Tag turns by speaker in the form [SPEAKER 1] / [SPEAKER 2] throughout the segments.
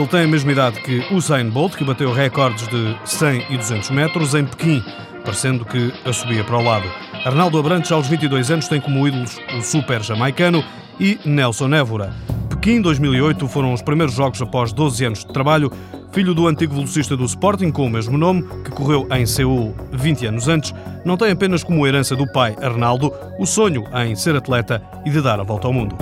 [SPEAKER 1] Ele tem a mesma idade que Usain Bolt, que bateu recordes de 100 e 200 metros em Pequim, parecendo que a subia para o lado. Arnaldo Abrantes, aos 22 anos, tem como ídolos o super jamaicano e Nelson Évora. Pequim 2008 foram os primeiros jogos após 12 anos de trabalho. Filho do antigo velocista do Sporting, com o mesmo nome, que correu em Seul 20 anos antes, não tem apenas como herança do pai Arnaldo o sonho em ser atleta e de dar a volta ao mundo.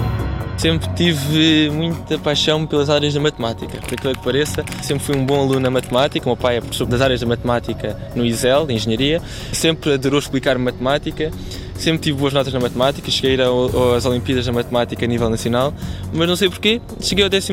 [SPEAKER 2] Sempre tive muita paixão pelas áreas da matemática, por aquilo que pareça. Sempre fui um bom aluno na matemática. O meu pai é professor das áreas da matemática no ISEL, de Engenharia. Sempre adorou explicar matemática sempre tive boas notas na matemática, cheguei às Olimpíadas da Matemática a nível nacional, mas não sei porquê, cheguei ao 12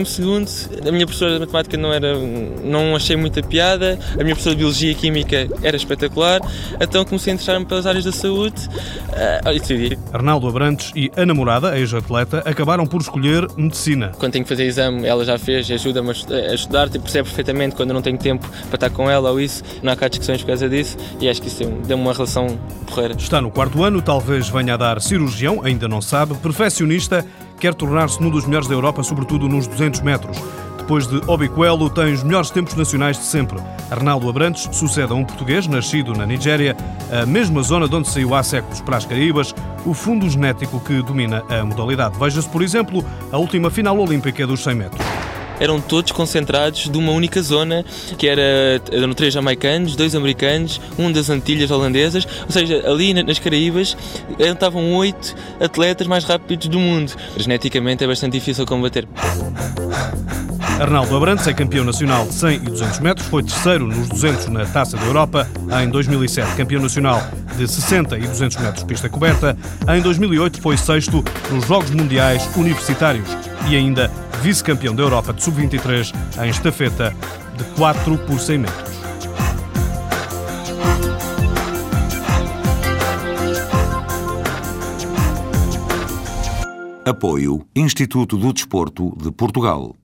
[SPEAKER 2] a minha professora de matemática não era, não achei muita piada, a minha professora de Biologia e Química era espetacular, então comecei a interessar-me pelas áreas da saúde uh, e decidi.
[SPEAKER 1] Arnaldo Abrantes e a namorada, ex-atleta, acabaram por escolher Medicina.
[SPEAKER 2] Quando tenho que fazer exame, ela já fez, ajuda-me a estudar, tipo, percebe perfeitamente quando eu não tenho tempo para estar com ela ou isso, não há cá discussões por causa disso, e acho que isso deu-me uma relação porreira.
[SPEAKER 1] Está no quarto ano, tal talvez venha a dar cirurgião, ainda não sabe, perfeccionista, quer tornar-se num dos melhores da Europa, sobretudo nos 200 metros. Depois de Obiquelo, tem os melhores tempos nacionais de sempre. Arnaldo Abrantes sucede a um português nascido na Nigéria, a mesma zona de onde saiu há séculos para as Caraíbas, o fundo genético que domina a modalidade. Veja-se, por exemplo, a última final olímpica dos 100 metros
[SPEAKER 2] eram todos concentrados de uma única zona, que era, eram três jamaicanos, dois americanos, um das Antilhas holandesas, ou seja, ali nas Caraíbas estavam oito atletas mais rápidos do mundo. Geneticamente é bastante difícil combater.
[SPEAKER 1] Arnaldo Abrantes é campeão nacional de 100 e 200 metros, foi terceiro nos 200 na Taça da Europa em 2007, campeão nacional de 60 e 200 metros pista coberta. Em 2008 foi sexto nos Jogos Mundiais Universitários e ainda vice-campeão da Europa de sub-23 em estafeta de 4 por 100 metros.
[SPEAKER 3] Apoio Instituto do Desporto de Portugal.